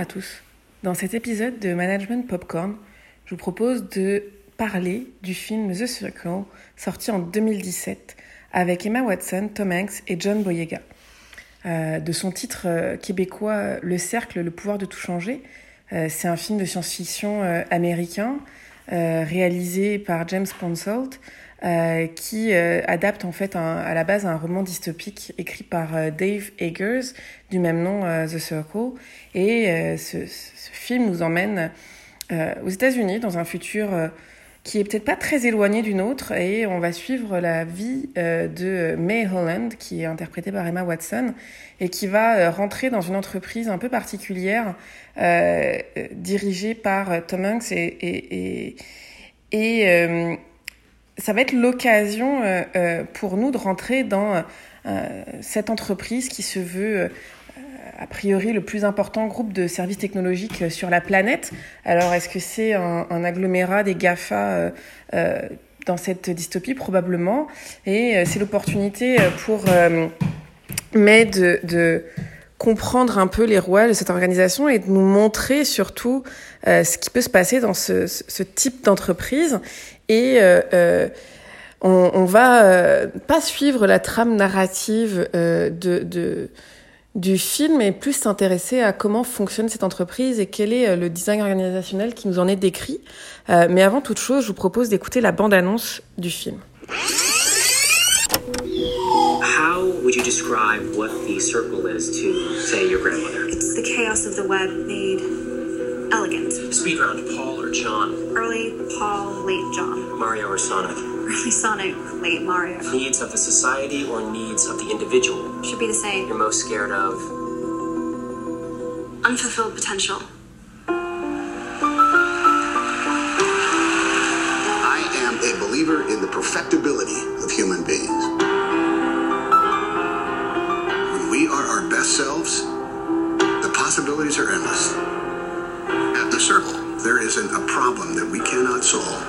À tous. Dans cet épisode de Management Popcorn, je vous propose de parler du film The Circle, sorti en 2017, avec Emma Watson, Tom Hanks et John Boyega. Euh, de son titre euh, québécois Le Cercle, le pouvoir de tout changer, euh, c'est un film de science-fiction américain réalisé par James Ponsoldt euh, qui adapte en fait un, à la base un roman dystopique écrit par Dave Eggers du même nom The Circle. Et ce, ce, film nous emmène aux États-Unis dans un futur qui est peut-être pas très éloigné du nôtre et on va suivre la vie de May Holland qui est interprétée par Emma Watson et qui va rentrer dans une entreprise un peu particulière euh, dirigée par Tom Hanks et, et, et, et euh, ça va être l'occasion euh, euh, pour nous de rentrer dans euh, cette entreprise qui se veut a priori le plus important groupe de services technologiques sur la planète. Alors est-ce que c'est un, agglomérat des GAFA dans cette dystopie? Probablement. Et c'est l'opportunité pour euh, de, comprendre un peu les rouages de cette organisation et de nous montrer surtout ce qui peut se passer dans ce type d'entreprise. Et euh, euh, on, on, va pas suivre la trame narrative de, de, du film et plus s'intéresser à comment fonctionne cette entreprise et quel est le design organisationnel qui nous en est décrit. mais avant toute chose, je vous propose d'écouter la bande-annonce du film. How would you describe what the circle is to, say, your grandmother? It's the chaos of the web made elegant. Speed round, Paul or John? Early Paul, late John. Mario or Sonic? Early Sonic, late Mario. Needs of the society or needs of the individual? Should be the same. You're most scared of? Unfulfilled potential. I am a believer in the perfectibility of human beings. When we are our best selves, the possibilities are endless. Circle, there isn't a problem that we cannot solve.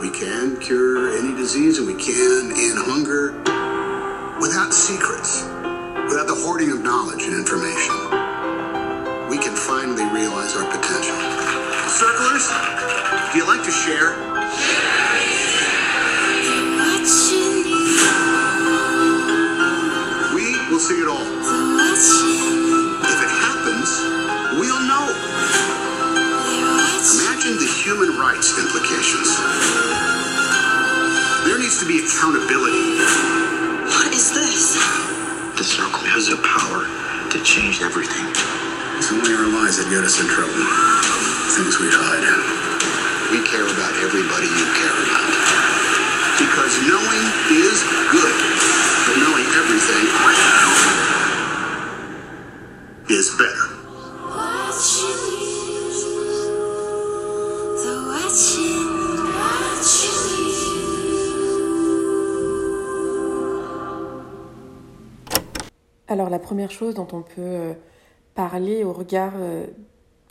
We can cure any disease and we can end hunger without secrets, without the hoarding of knowledge and information. We can finally realize our potential. Circlers, do you like to share? Human rights implications. There needs to be accountability. What is this? The circle has the power to change everything. It's only our lies that get us in trouble. Things we hide. We care about everybody you care about. Because knowing is good, but knowing everything is better. Alors la première chose dont on peut parler au regard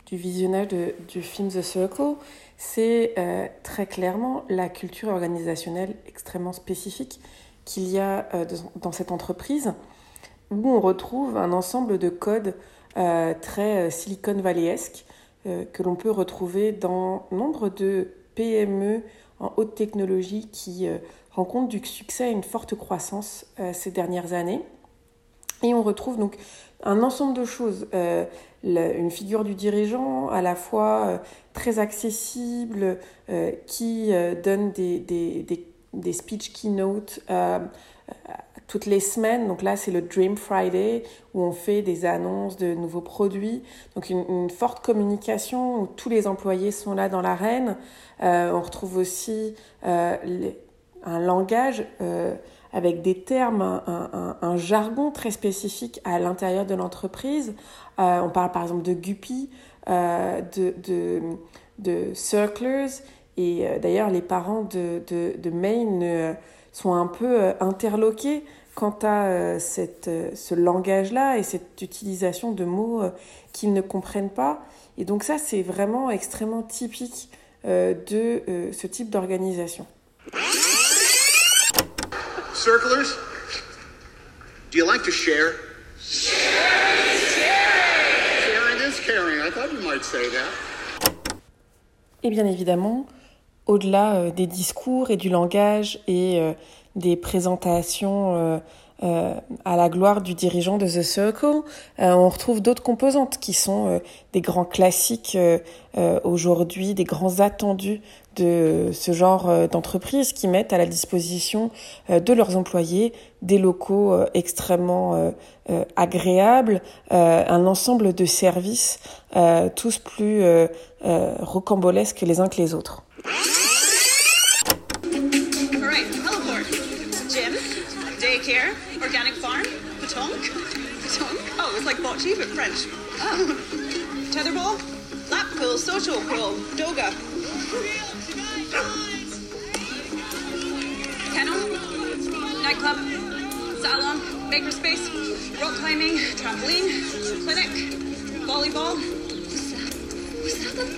du visionnage de, du film The Circle, c'est euh, très clairement la culture organisationnelle extrêmement spécifique qu'il y a euh, dans cette entreprise, où on retrouve un ensemble de codes euh, très Silicon Valleyesque que l'on peut retrouver dans nombre de PME en haute technologie qui rencontrent du succès et une forte croissance ces dernières années. Et on retrouve donc un ensemble de choses, euh, une figure du dirigeant à la fois euh, très accessible, euh, qui donne des, des, des, des, speech keynote toutes les semaines. Donc là, c'est le Dream Friday où on fait des annonces de nouveaux produits. Donc une, forte communication où tous les employés sont là dans l'arène. on retrouve aussi un langage avec des termes, un, un, jargon très spécifique à l'intérieur de l'entreprise. Euh, on parle par exemple de guppy, euh, de, de, de circlers, et euh, d'ailleurs les parents de, de, de Maine sont un peu interloqués quant à cette, ce langage-là et cette utilisation de mots qu'ils ne comprennent pas. Et donc ça, c'est vraiment extrêmement typique de ce type d'organisation. Circlers? Et bien évidemment, au-delà euh, des discours et du langage et euh, des présentations euh, euh, à la gloire du dirigeant de The Circle, euh, on retrouve d'autres composantes qui sont euh, des grands classiques aujourd'hui, des grands attendus de ce genre d'entreprise qui mettent à la disposition de leurs employés des locaux extrêmement agréables, un ensemble de services tous plus rocambolesques les uns que les autres. Bocce French. Oh. Tetherball, lap pool, social pool, doga. Kennel, nightclub, salon, makerspace, rock climbing, trampoline, clinic, volleyball.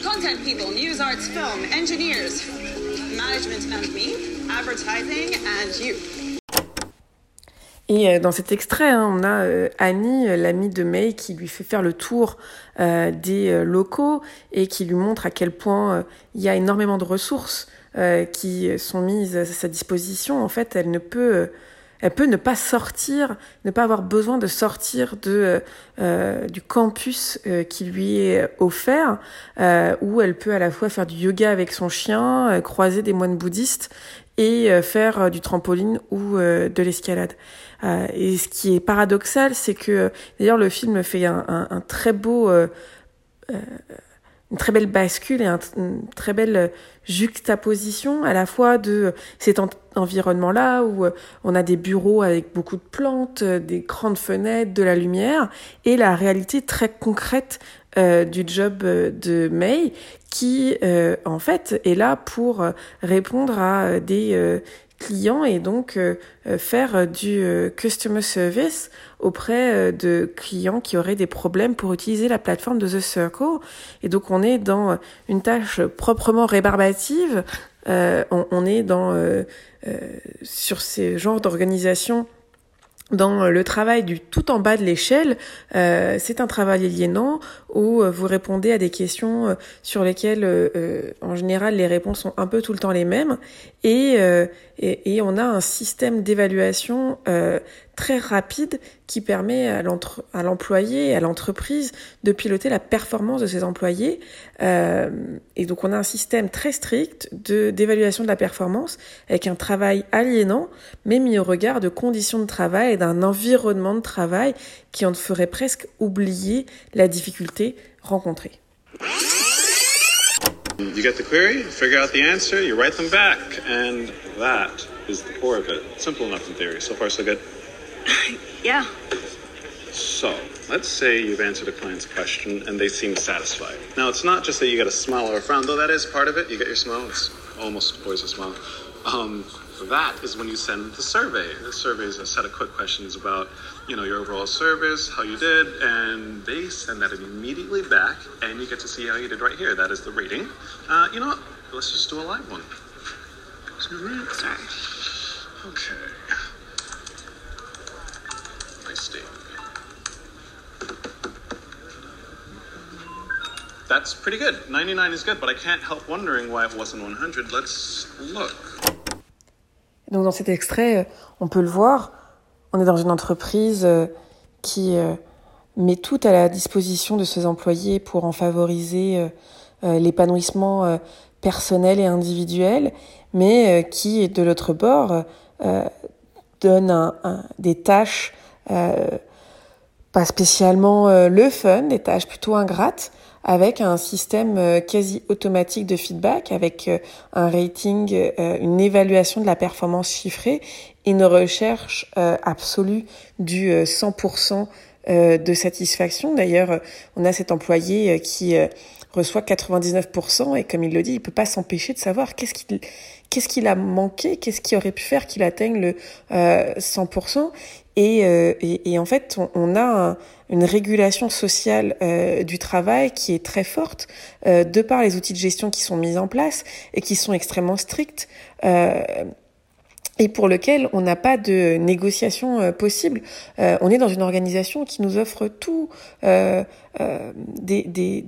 Content people, news, arts, film, engineers, management and me, advertising and you. Et euh, dans cet extrait, hein, on a euh, Annie, euh, l'amie de May, qui lui fait faire le tour euh, des euh, locaux et qui lui montre à quel point il y a énormément de ressources qui sont mises à sa disposition. En fait, elle ne peut elle peut ne pas sortir, ne pas avoir besoin de sortir de du campus qui lui est offert, où elle peut à la fois faire du yoga avec son chien, croiser des moines bouddhistes et faire du trampoline ou de l'escalade. et ce qui est paradoxal, c'est que d'ailleurs le film fait un, très beau une très belle bascule et un, une très belle juxtaposition à la fois de cet en environnement-là où on a des bureaux avec beaucoup de plantes, des grandes fenêtres, de la lumière et la réalité très concrète euh, du job de May qui euh, en fait est là pour répondre à des clients et donc euh, faire du customer service auprès de clients qui auraient des problèmes pour utiliser la plateforme de The Circle. Et donc on est dans une tâche proprement rébarbative, euh, on, on, est dans euh, sur ces genres d'organisation dans le travail du tout en bas de l'échelle, euh, c'est un travail aliénant où vous répondez à des questions sur lesquelles, euh, en général, les réponses sont un peu tout le temps les mêmes, et, euh, et, et on a un système d'évaluation très rapide qui permet à l'employé à l'entreprise de piloter la performance de ses employés. Euh, et donc on a un système très strict d'évaluation de la performance avec un travail aliénant, mais mis au regard de conditions de travail et d'un environnement de travail qui en ferait presque oublier la difficulté rencontrée. You get the query, figure out the answer, you write them back, and that is the. Simple enough in. yeah. So, let's say you've answered a client's question and they seem satisfied. Now, it's not just that you get a smile or a frown, though that is part of it. You get your smile, it's almost always a smile. Um, that is when you send the survey. The survey is a set of quick questions about, you know, your overall service, how you did, and they send that immediately back, and you get to see how you did right here. That is the rating. Uh, you know what? Let's just do a live one. Sorry. Okay. That's pretty good. 99 is good, but I can't help wondering why it wasn't 100. Let's look. Donc dans cet extrait, euh, on peut le voir, on est dans une entreprise euh, qui euh, met tout à la disposition de ses employés pour en favoriser l'épanouissement personnel et individuel, mais qui, de l'autre bord, donne un, un, des tâches pas spécialement le fun, des tâches plutôt ingrates, avec un système euh, quasi automatique de feedback, avec euh, un rating, euh, une évaluation de la performance chiffrée et une recherche absolue du 100% de satisfaction. D'ailleurs, on a cet employé qui reçoit 99% et comme il le dit, il peut pas s'empêcher de savoir qu'est-ce qu'il qu'est-ce qu'il a manqué, qu'est-ce qui aurait pu faire qu'il atteigne le 100%. Et, et, et, en fait, on, on a un, une régulation sociale euh, du travail qui est très forte, euh, de par les outils de gestion qui sont mis en place et qui sont extrêmement stricts. Euh, et pour lequel on n'a pas de négociation euh, possible. Euh, on est dans une organisation qui nous offre tout, des, des,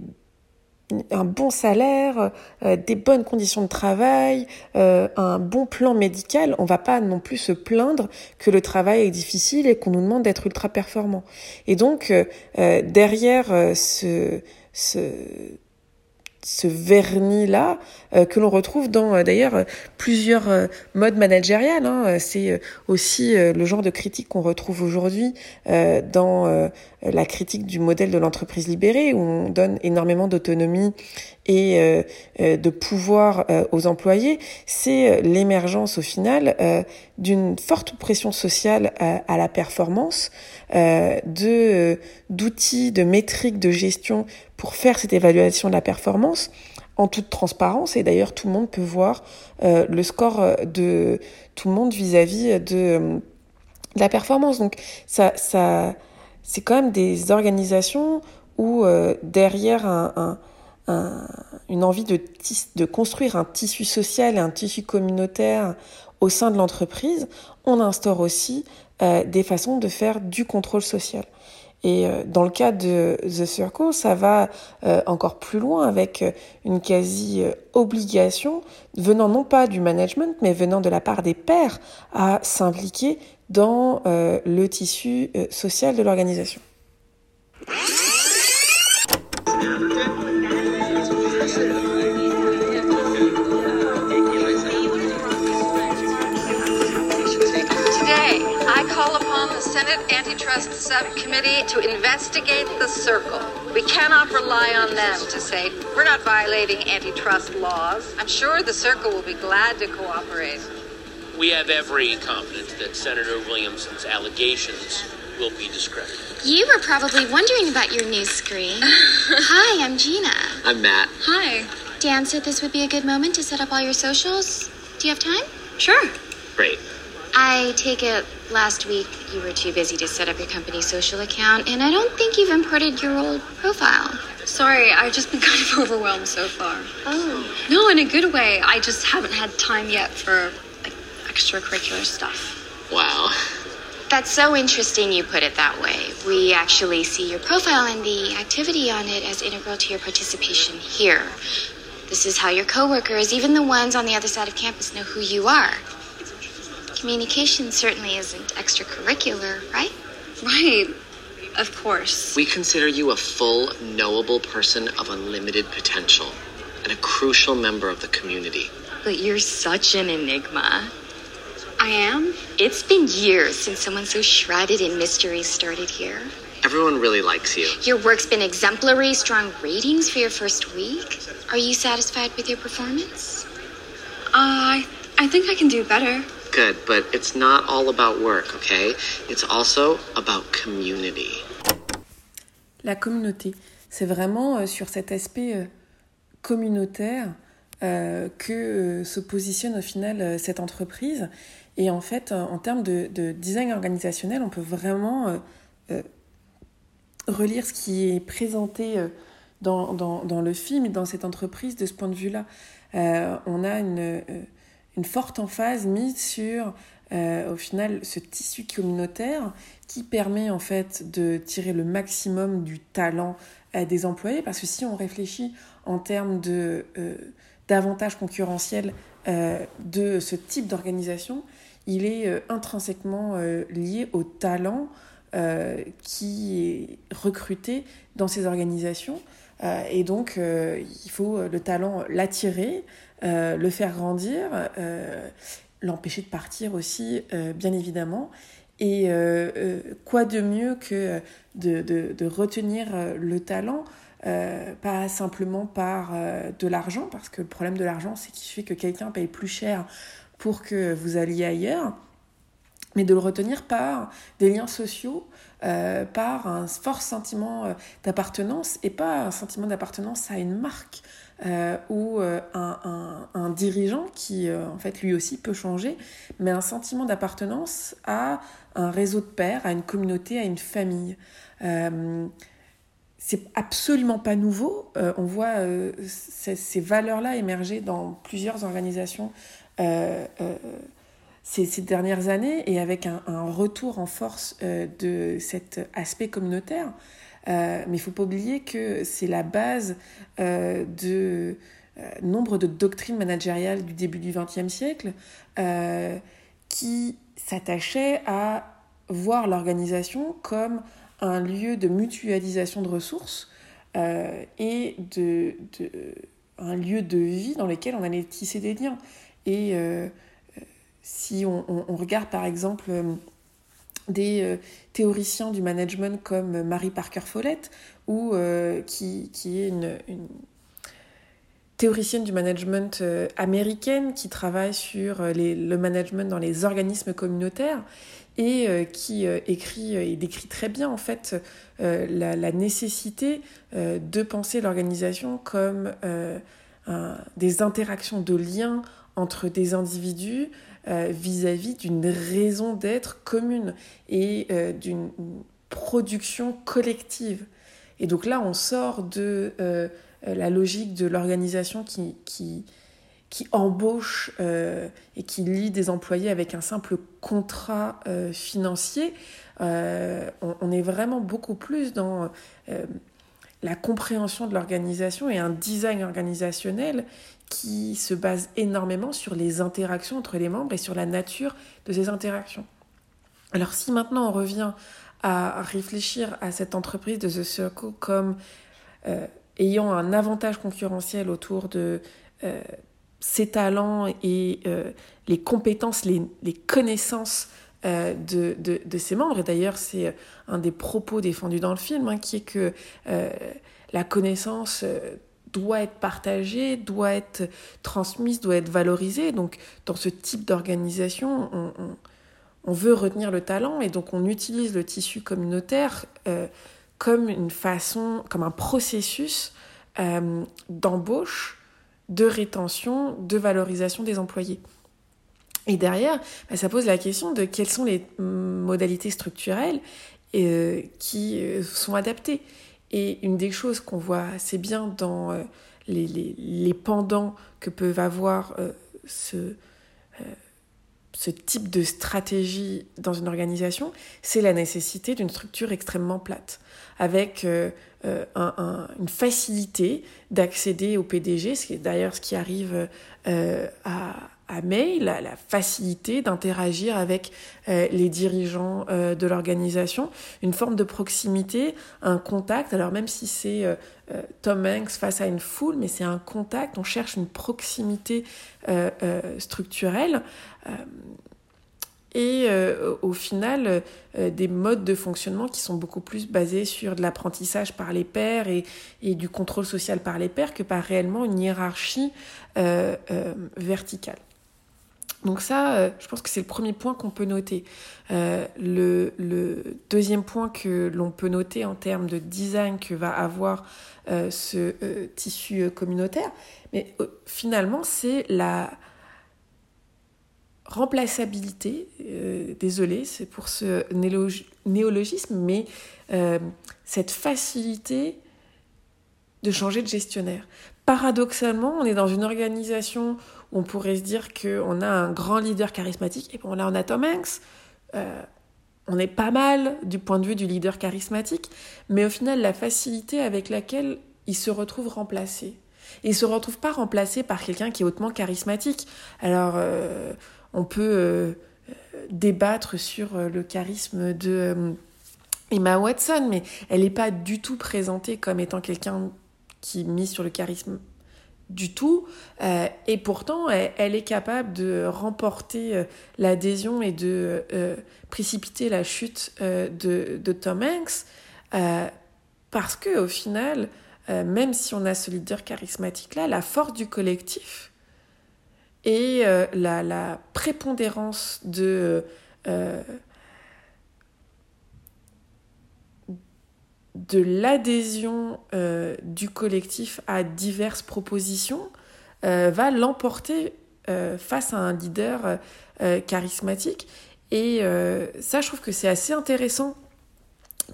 un bon salaire, euh, des bonnes conditions de travail, euh, un bon plan médical, on va pas non plus se plaindre que le travail est difficile et qu'on nous demande d'être ultra performant. Et donc euh, derrière ce, ce ce vernis-là euh, que l'on retrouve dans euh, d'ailleurs plusieurs euh, modes managériales. Hein. C'est aussi le genre de critique qu'on retrouve aujourd'hui dans la critique du modèle de l'entreprise libérée où on donne énormément d'autonomie et de pouvoir aux employés. C'est l'émergence au final d'une forte pression sociale à la performance, de d'outils, de métriques de gestion pour faire cette évaluation de la performance en toute transparence et d'ailleurs tout le monde peut voir euh, le score euh, de tout le monde vis-à-vis de, euh, de, la performance. Donc ça, c'est quand même des organisations où derrière un, un, un, une envie de, construire un tissu social et un tissu communautaire au sein de l'entreprise, on instaure aussi des façons de faire du contrôle social. Et euh, dans le cas de The Circle, ça va euh, encore plus loin avec euh, une quasi-obligation venant non pas du management, mais venant de la part des pairs à s'impliquer dans le tissu social de l'organisation. Senate Antitrust Subcommittee to investigate the circle. We cannot rely on them to say, we're not violating antitrust laws. I'm sure the circle will be glad to cooperate. We have every confidence that Senator Williamson's allegations will be discredited. You were probably wondering about your new screen. Hi, I'm Gina. I'm Matt. Hi. Dan said this would be a good moment to set up all your socials. Do you have time? Sure. Great. I take it last week you were too busy to set up your company social account, and I don't think you've imported your old profile. Sorry, I've just been kind of overwhelmed so far. Oh. No, in a good way. I just haven't had time yet for like extracurricular stuff. Wow. That's so interesting you put it that way. We actually see your profile and the activity on it as integral to your participation here. This is how your coworkers, even the ones on the other side of campus, know who you are. Communication certainly isn't extracurricular, right? Right. Of course. We consider you a full, knowable person of unlimited potential and a crucial member of the community. But you're such an enigma. I am? It's been years since someone so shrouded in mystery started here. Everyone really likes you. Your work's been exemplary, strong ratings for your first week. Are you satisfied with your performance? Uh, I, I think I can do better. Good, but it's not all about work, okay? It's also about community. La communauté, c'est vraiment euh, sur cet aspect euh, communautaire euh, que se positionne au final cette entreprise. Et en fait, en termes de, de, design organisationnel, on peut vraiment relire ce qui est présenté dans, dans, le film et dans cette entreprise de ce point de vue-là. on a une une forte emphase mise sur euh, au final ce tissu communautaire qui permet en fait de tirer le maximum du talent euh, des employés. Parce que si on réfléchit en termes de euh, d'avantages concurrentiels euh, de ce type d'organisation, il est intrinsèquement lié au talent qui est recruté dans ces organisations. Et donc il faut le talent l'attirer euh, le faire grandir, euh, l'empêcher de partir aussi, euh, bien évidemment. Et quoi de mieux que de, de, retenir le talent pas simplement par de l'argent, parce que le problème de l'argent, c'est qu'il fait que quelqu'un paye plus cher pour que vous alliez ailleurs, mais de le retenir par des liens sociaux, par un fort sentiment d'appartenance, et pas un sentiment d'appartenance à une marque, euh, ou euh, un, dirigeant qui, euh, en fait, lui aussi peut changer, mais un sentiment d'appartenance à un réseau de pairs, à une communauté, à une famille. c'est absolument pas nouveau. on voit ces, valeurs-là émerger dans plusieurs organisations ces, dernières années et avec un retour en force de cet aspect communautaire. Euh, mais il ne faut pas oublier que c'est la base euh, de euh, nombre de doctrines managériales du début du XXe siècle qui s'attachaient à voir l'organisation comme un lieu de mutualisation de ressources et de, un lieu de vie dans lequel on allait tisser des liens. Et si on, regarde par exemple des euh, théoriciens du management comme Marie Parker Follett, euh, qui, est une, théoricienne du management euh, américaine qui travaille sur le management dans les organismes communautaires et qui écrit et décrit très bien en fait la, nécessité de penser l'organisation comme des interactions de liens entre des individus euh, vis-à-vis d'une raison d'être commune et euh, d'une production collective. Et donc là, on sort de euh, la logique de l'organisation qui, qui, qui, embauche et qui lie des employés avec un simple contrat financier. On, on, est vraiment beaucoup plus dans la compréhension de l'organisation et un design organisationnel qui se base énormément sur les interactions entre les membres et sur la nature de ces interactions. Alors si maintenant on revient à réfléchir à cette entreprise de The Circle comme euh, ayant un avantage concurrentiel autour de euh, ses talents et euh, les compétences, les, connaissances de, de, de, ses membres. Et d'ailleurs, c'est un des propos défendus dans le film, hein, qui est que la connaissance doit être partagée, doit être transmise, doit être valorisée. Donc, dans ce type d'organisation, on, veut retenir le talent et donc on utilise le tissu communautaire euh, comme une façon, comme un processus euh, d'embauche, de rétention, de valorisation des employés. Et derrière, bah, ça pose la question de quelles sont les modalités structurelles euh, qui sont adaptées. Et une des choses qu'on voit assez bien dans euh, les, les, les, pendants que peuvent avoir euh, ce, euh, ce type de stratégie dans une organisation, c'est la nécessité d'une structure extrêmement plate, avec un, un, une facilité d'accéder au PDG, ce qui est d'ailleurs ce qui arrive à à mail, la, facilité d'interagir avec euh, les dirigeants euh, de l'organisation, une forme de proximité, un contact. Alors même si c'est euh, Tom Hanks face à une foule, mais c'est un contact, on cherche une proximité structurelle. et au final, des modes de fonctionnement qui sont beaucoup plus basés sur de l'apprentissage par les pairs et, et, du contrôle social par les pairs que par réellement une hiérarchie verticale. Donc ça, euh, je pense que c'est le premier point qu'on peut noter. Euh, le, deuxième point que l'on peut noter en termes de design que va avoir euh, ce tissu communautaire, mais finalement, c'est la remplaçabilité. désolé, c'est pour ce néologisme, mais cette facilité de changer de gestionnaire. Paradoxalement, on est dans une organisation on pourrait se dire qu'on a un grand leader charismatique, et bon là on a Tom Hanks, euh, on est pas mal du point de vue du leader charismatique, mais au final la facilité avec laquelle il se retrouve remplacé. Et il se retrouve pas remplacé par quelqu'un qui est hautement charismatique. Alors euh, on peut euh, débattre sur le charisme de Emma Watson, mais elle n'est pas du tout présentée comme étant quelqu'un qui mise sur le charisme du tout. Euh, et pourtant, elle, est capable de remporter euh, l'adhésion et de euh, précipiter la chute de, Tom Hanks parce que au final, même si on a ce leader charismatique-là, la force du collectif et la, prépondérance de, de l'adhésion du collectif à diverses propositions va l'emporter face à un leader charismatique. Et ça, je trouve que c'est assez intéressant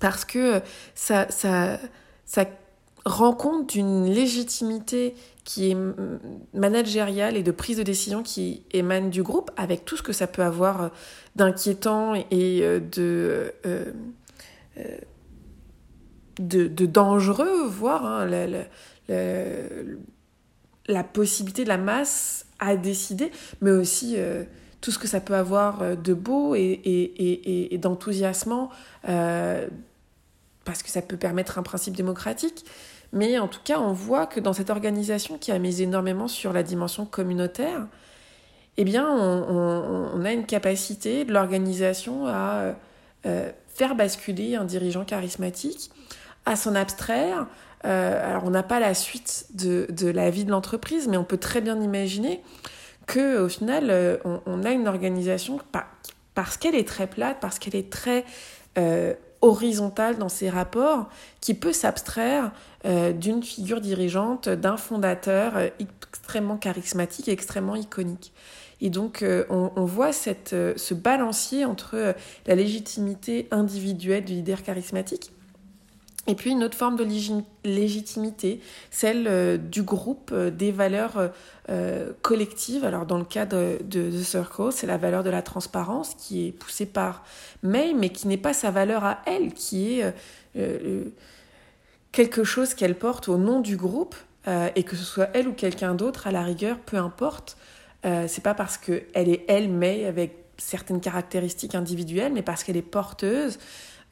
parce que ça, ça, ça rend compte d'une légitimité qui est managériale et de prise de décision qui émane du groupe, avec tout ce que ça peut avoir d'inquiétant et euh, de, euh, euh, de, dangereux, voire hein, la, possibilité de la masse à décider, mais aussi tout ce que ça peut avoir de beau et, et, et, et d'enthousiasmant, parce que ça peut permettre un principe démocratique. Mais en tout cas, on voit que dans cette organisation qui a mis énormément sur la dimension communautaire, eh bien, on, a une capacité de l'organisation à euh, faire basculer un dirigeant charismatique, à s'en abstraire. Euh, on n'a pas la suite de, la vie de l'entreprise, mais on peut très bien imaginer que, au final, euh, on, a une organisation parce qu'elle est très plate, parce qu'elle est très euh, horizontale dans ses rapports, qui peut s'abstraire d'une figure dirigeante, d'un fondateur extrêmement charismatique, extrêmement iconique. Et donc, on, on, voit cette, ce balancier entre la légitimité individuelle du leader charismatique et puis une autre forme de légitimité, celle du groupe, des valeurs collectives. Alors dans le cas de, de The Circle, c'est la valeur de la transparence qui est poussée par May, mais qui n'est pas sa valeur à elle, qui est quelque chose qu'elle porte au nom du groupe, euh, et que ce soit elle ou quelqu'un d'autre, à la rigueur, peu importe. Euh, c'est pas parce qu'elle est elle, mais avec certaines caractéristiques individuelles, mais parce qu'elle est porteuse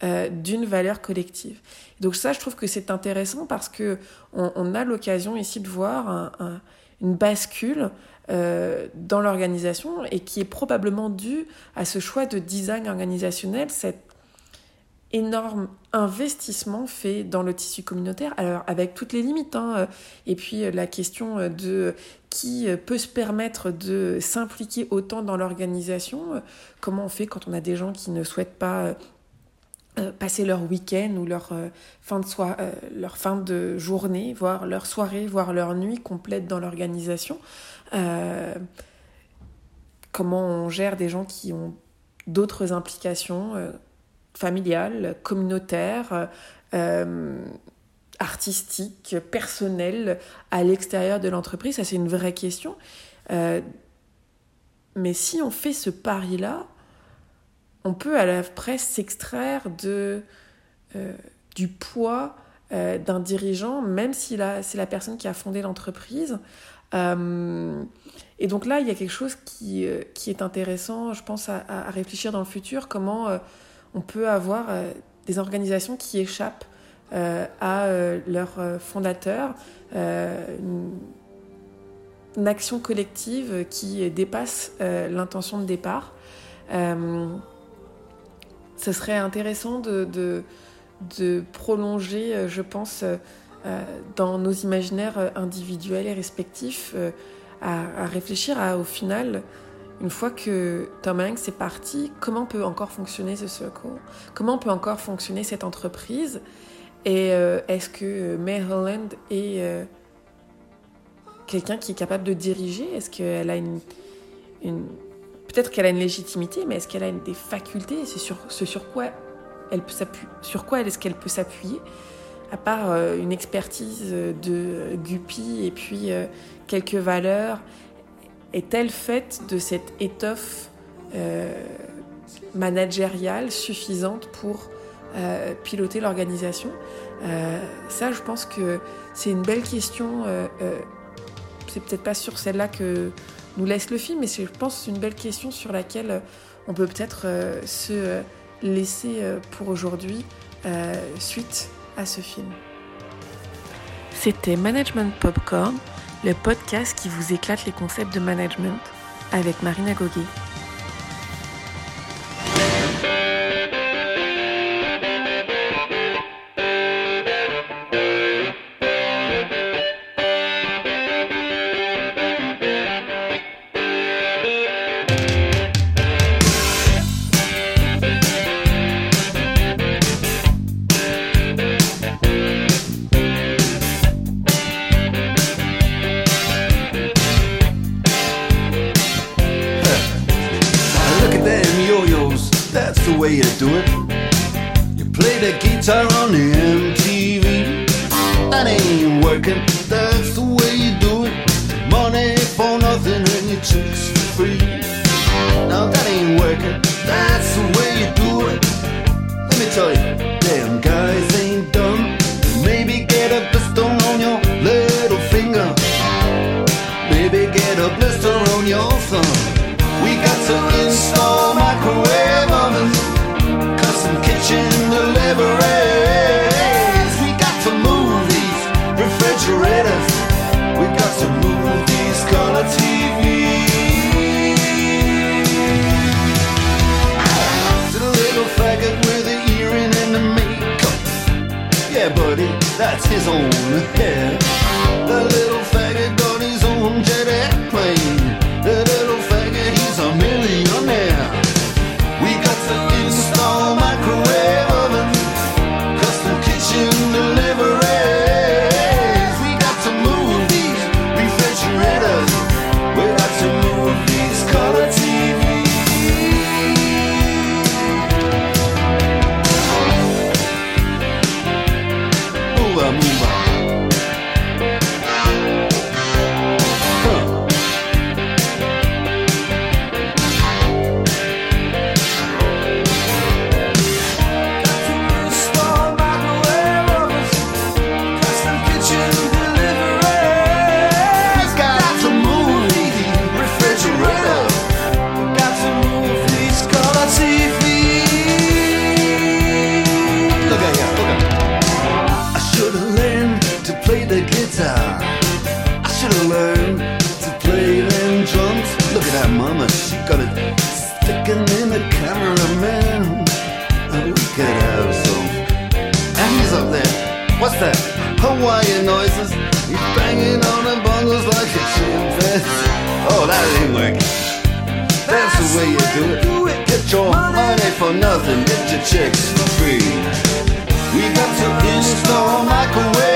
euh, d'une valeur collective. Donc ça, je trouve que c'est intéressant parce que on, a l'occasion ici de voir un, un, une bascule euh, dans l'organisation et qui est probablement due à ce choix de design organisationnel, cette énorme investissement fait dans le tissu communautaire, alors avec toutes les limites, hein, euh, et puis la question de qui peut se permettre de s'impliquer autant dans l'organisation, comment on fait quand on a des gens qui ne souhaitent pas passer leur week-end ou leur, fin de soir, leur fin de journée, voire leur soirée, voire leur nuit complète dans l'organisation. comment on gère des gens qui ont d'autres implications familiale, communautaire, euh, artistique, personnelle à l'extérieur de l'entreprise? Ça, c'est une vraie question. Euh, mais si on fait ce pari-là, on peut à la presse s'extraire euh, du poids euh, d'un dirigeant, même si c'est la personne qui a fondé l'entreprise. Euh, et donc là, il y a quelque chose qui, est intéressant, je pense, à, réfléchir dans le futur, comment on peut avoir des organisations qui échappent à leurs fondateurs, une, une, action collective qui dépasse l'intention de départ. Ce serait intéressant de, de, prolonger, je pense, dans nos imaginaires individuels et respectifs, à, réfléchir à, au final, une fois que Tom Hanks est parti, comment peut encore fonctionner ce circle Comment peut encore fonctionner cette entreprise? Et euh, est-ce que May Holland est euh, quelqu'un qui est capable de diriger? Est-ce qu'elle a une... peut-être qu'elle a une légitimité, mais est-ce qu'elle a des facultés C'est sur ce sur quoi elle peut s'appuyer. Sur quoi est-ce qu'elle peut s'appuyer À part euh, une expertise de Guppy et puis euh, quelques valeurs? Est-elle faite de cette étoffe euh, managériale suffisante pour euh, piloter l'organisation? Euh, Ça, je pense que c'est une belle question. Euh, euh, c'est peut-être pas sur celle-là que nous laisse le film, mais je pense une belle question sur laquelle on peut peut-être euh, se laisser pour aujourd'hui suite à ce film. C'était Management Popcorn le podcast qui vous éclate les concepts de management avec Marina Goguet. That's his own hair. Install microwave